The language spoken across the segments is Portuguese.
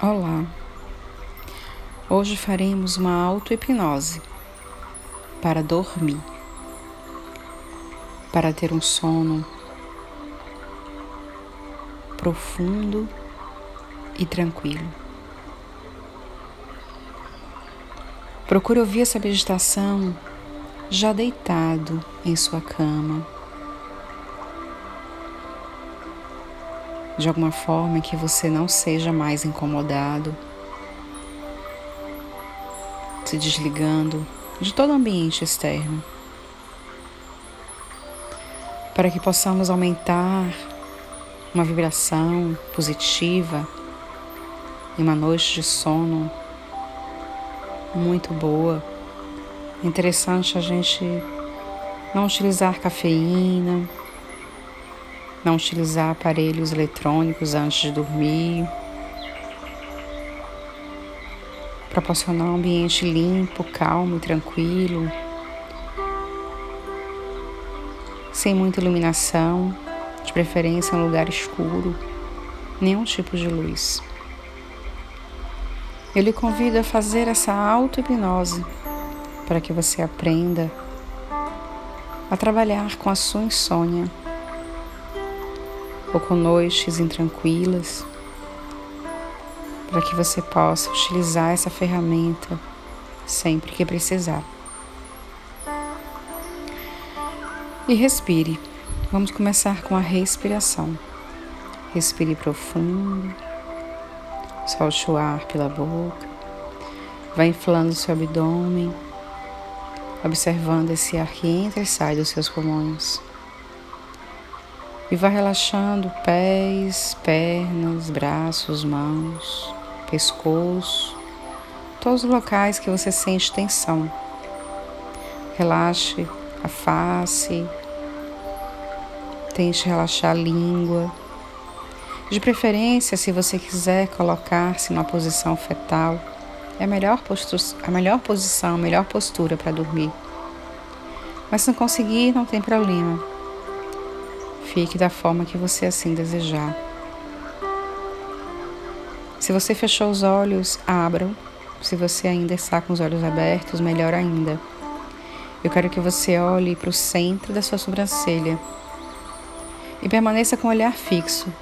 Olá. Hoje faremos uma auto-hipnose para dormir, para ter um sono profundo e tranquilo. Procure ouvir essa meditação já deitado em sua cama. De alguma forma que você não seja mais incomodado, se desligando de todo o ambiente externo, para que possamos aumentar uma vibração positiva e uma noite de sono muito boa. Interessante a gente não utilizar cafeína, não utilizar aparelhos eletrônicos antes de dormir. Proporcionar um ambiente limpo, calmo e tranquilo, sem muita iluminação, de preferência um lugar escuro, nenhum tipo de luz. Eu lhe convido a fazer essa auto-hipnose para que você aprenda a trabalhar com a sua insônia ou com noites intranquilas, para que você possa utilizar essa ferramenta sempre que precisar. E respire. Vamos começar com a respiração. Respire profundo. Solte o ar pela boca. Vai inflando seu abdômen, observando esse ar que entra e sai dos seus pulmões. E vai relaxando pés, pernas, braços, mãos, pescoço, todos os locais que você sente tensão. Relaxe a face, tente relaxar a língua de preferência, se você quiser colocar-se numa posição fetal, é a melhor, a melhor posição, a melhor postura para dormir. Mas se não conseguir, não tem problema. Fique da forma que você assim desejar. Se você fechou os olhos, abram. Se você ainda está com os olhos abertos, melhor ainda. Eu quero que você olhe para o centro da sua sobrancelha e permaneça com o olhar fixo,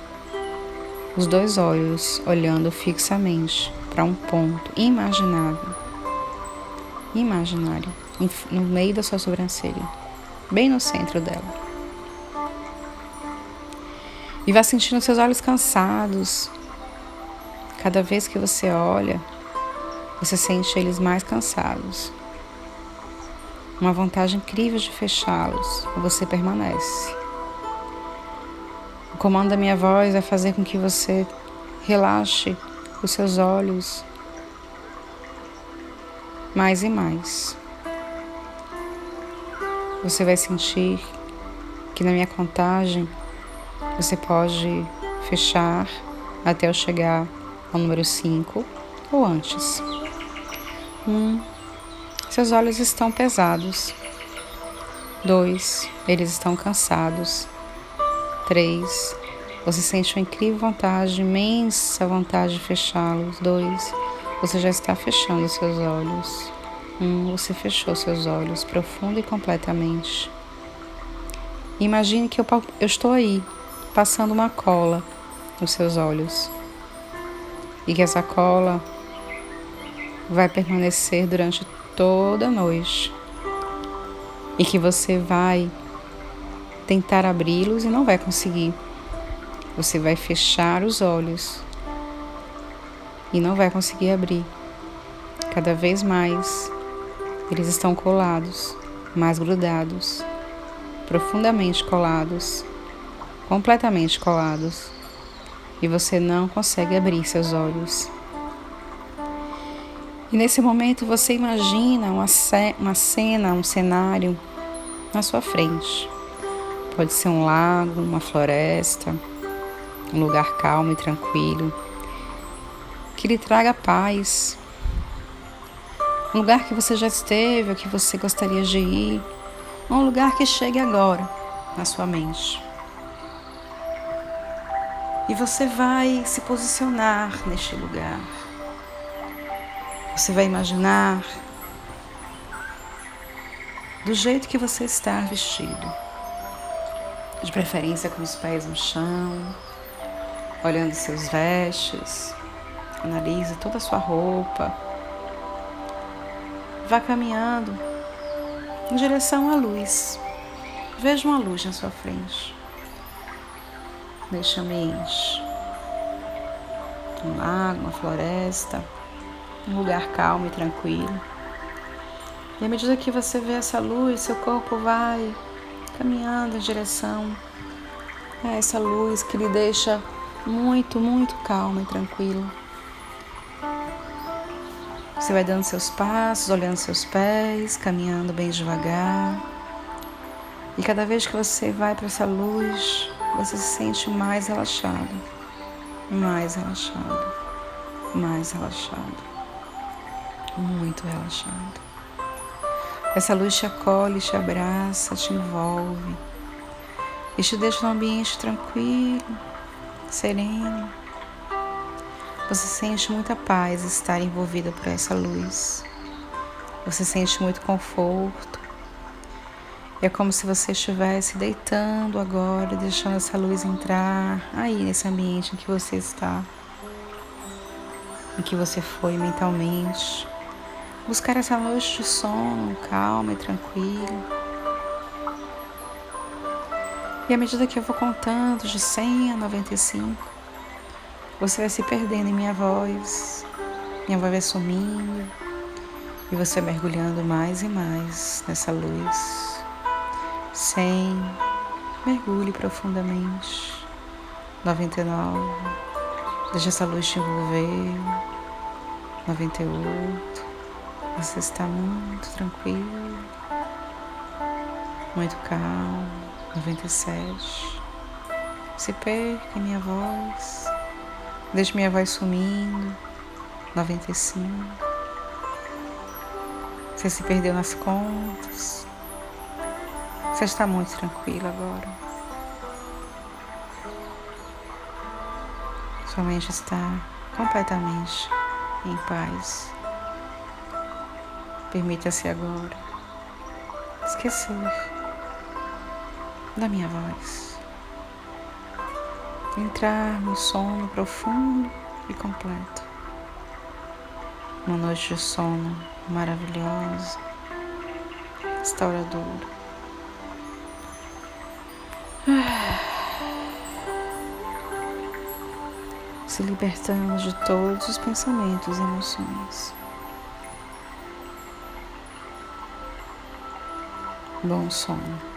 os dois olhos olhando fixamente para um ponto imaginável, imaginário, no meio da sua sobrancelha, bem no centro dela. E vá sentindo seus olhos cansados. Cada vez que você olha, você sente eles mais cansados. Uma vontade incrível de fechá-los, você permanece. O comando da minha voz vai fazer com que você relaxe os seus olhos mais e mais. Você vai sentir que na minha contagem você pode fechar até eu chegar ao número 5 ou antes. Um, seus olhos estão pesados. Dois, eles estão cansados. 3. Você sente uma incrível vontade, imensa vontade de fechá-los. 2. Você já está fechando seus olhos. 1. Um, você fechou seus olhos profundo e completamente. Imagine que eu, eu estou aí, passando uma cola nos seus olhos. E que essa cola vai permanecer durante toda a noite. E que você vai tentar abri-los e não vai conseguir. Você vai fechar os olhos e não vai conseguir abrir. Cada vez mais eles estão colados, mais grudados, profundamente colados, completamente colados, e você não consegue abrir seus olhos. E nesse momento você imagina uma, uma cena, um cenário na sua frente. Pode ser um lago, uma floresta, um lugar calmo e tranquilo, que lhe traga paz. Um lugar que você já esteve ou que você gostaria de ir, um lugar que chegue agora na sua mente. E você vai se posicionar neste lugar. Você vai imaginar do jeito que você está vestido. De preferência com os pés no chão, olhando seus vestes, analise toda a sua roupa. Vá caminhando em direção à luz. Veja uma luz na sua frente ambiente. Um lago, uma floresta, um lugar calmo e tranquilo. E à medida que você vê essa luz, seu corpo vai caminhando em direção a essa luz que lhe deixa muito, muito calmo e tranquilo. Você vai dando seus passos, olhando seus pés, caminhando bem devagar. E cada vez que você vai para essa luz, você se sente mais relaxado, mais relaxado, mais relaxado, muito relaxado. Essa luz te acolhe, te abraça, te envolve e te deixa num ambiente tranquilo, sereno. Você sente muita paz estar envolvida por essa luz. Você sente muito conforto. É como se você estivesse deitando agora, deixando essa luz entrar aí nesse ambiente em que você está, em que você foi mentalmente. Buscar essa noite de sono calma e tranquila. E à medida que eu vou contando de 100 a 95, você vai se perdendo em minha voz, minha voz vai sumindo, e você mergulhando mais e mais nessa luz. 100, mergulhe profundamente. 99, deixa essa luz te envolver. 98, você está muito tranquilo, muito calmo. 97. Se perca minha voz. Deixe minha voz sumindo. 95. Você se perdeu nas contas. Você está muito tranquilo agora. Sua mente está completamente em paz. Permita-se agora esquecer da minha voz. Entrar no sono profundo e completo. Uma noite de sono maravilhosa, restauradora. Se libertando de todos os pensamentos e emoções. Bom sono.